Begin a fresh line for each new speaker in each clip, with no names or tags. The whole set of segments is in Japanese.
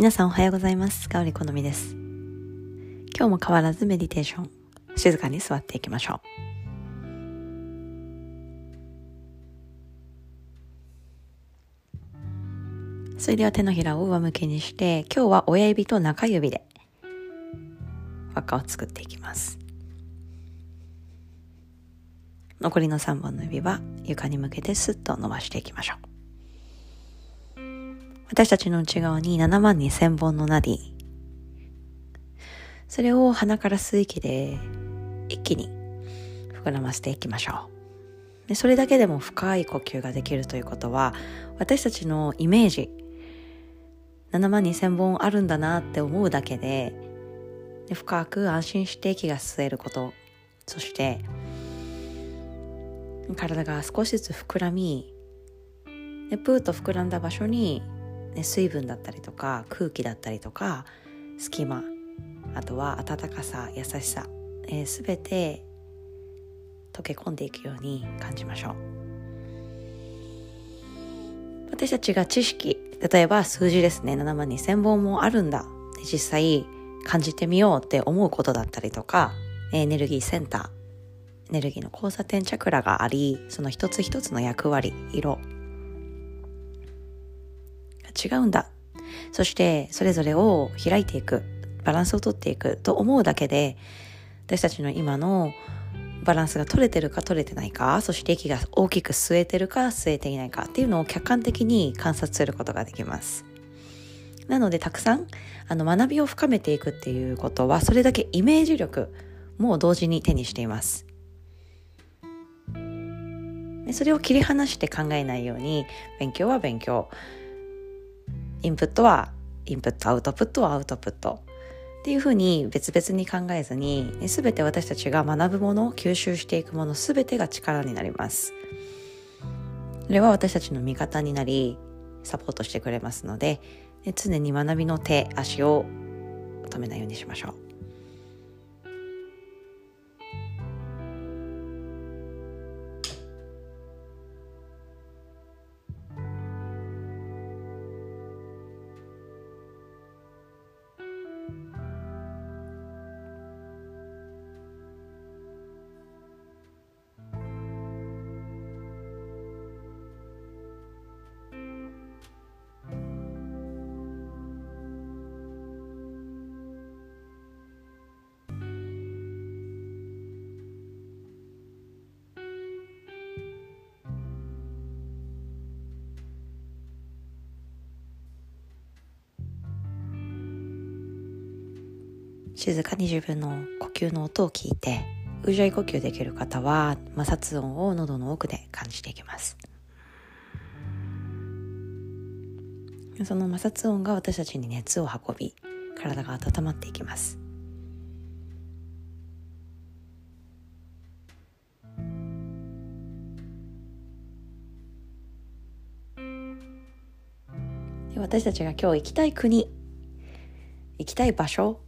皆さんおはようございます。香り好みです。今日も変わらずメディテーション。静かに座っていきましょう。それでは手のひらを上向きにして、今日は親指と中指で輪っかを作っていきます。残りの3本の指は床に向けてスッと伸ばしていきましょう。私たちの内側に7万2000本のナディ。それを鼻から吸う息で一気に膨らませていきましょう。でそれだけでも深い呼吸ができるということは、私たちのイメージ、7万2000本あるんだなって思うだけで、で深く安心して息が吸えること、そして体が少しずつ膨らみ、でプーと膨らんだ場所にね、水分だったりとか空気だったりとか隙間あとは温かさ優しさ、えー、全て溶け込んでいくように感じましょう。私たちが知識例えば数字ですね。7万2000本もあるんだ。実際感じてみようって思うことだったりとかエネルギーセンターエネルギーの交差点チャクラがありその一つ一つの役割色違うんだ。そしてそれぞれを開いていく、バランスをとっていくと思うだけで、私たちの今のバランスが取れてるか取れてないか、そして息が大きく吸えてるか吸えていないかっていうのを客観的に観察することができます。なのでたくさんあの学びを深めていくっていうことはそれだけイメージ力も同時に手にしています。それを切り離して考えないように勉強は勉強インプットはインプットアウトプットはアウトプット。っていうふうに別々に考えずに全て私たちが学ぶもの吸収していくもの全てが力になります。それは私たちの味方になりサポートしてくれますので常に学びの手足を止めないようにしましょう。静かに自分の呼吸の音を聞いてうじゃい呼吸できる方は摩擦音を喉の奥で感じていきます。その摩擦音が私たちに熱を運び体が温まっていきます。私たちが今日行きたい国行きたい場所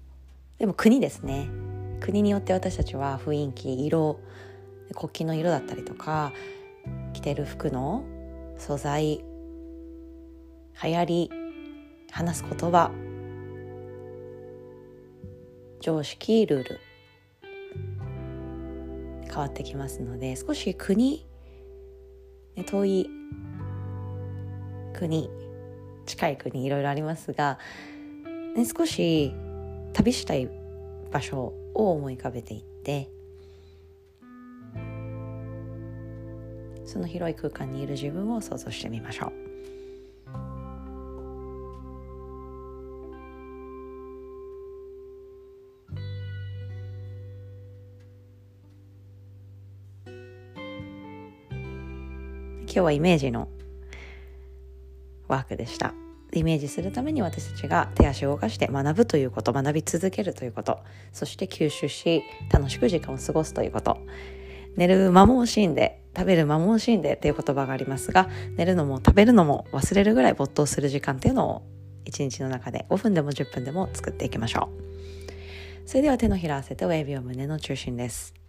でも国ですね。国によって私たちは雰囲気色国旗の色だったりとか着てる服の素材流行り話す言葉常識ルール変わってきますので少し国遠い国近い国いろいろありますが、ね、少し旅したい場所を思い浮かべていってその広い空間にいる自分を想像してみましょう。今日はイメージのワークでした。イメージするために私たちが手足を動かして学ぶということ学び続けるということそして吸収し楽しく時間を過ごすということ。寝る間も惜しんで食べる間も惜しんでっていう言葉がありますが寝るのも食べるのも忘れるぐらい没頭する時間っていうのを一日の中で5分でも10分でも作っていきましょう。それでは手のひら合わせて親指を胸の中心です。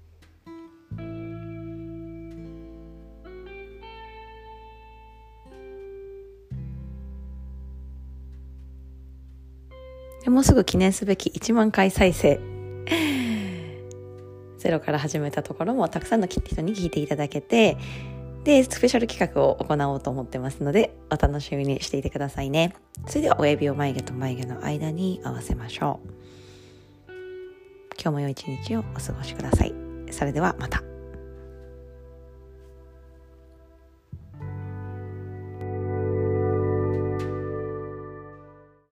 でもうすぐ記念すべき1万回再生。ゼロから始めたところもたくさんの人に聞いていただけてでスペシャル企画を行おうと思ってますのでお楽しみにしていてくださいね。それでは親指を眉毛と眉毛の間に合わせましょう。今日も良い一日をお過ごしください。それではまた。